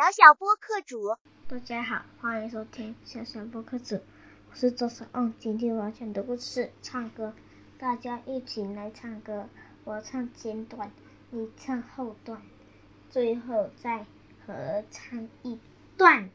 小小播客主。大家好，欢迎收听小小播客主，我是周小昂。今天我要讲的故事唱歌，大家一起来唱歌。我唱前段，你唱后段，最后再合唱一段。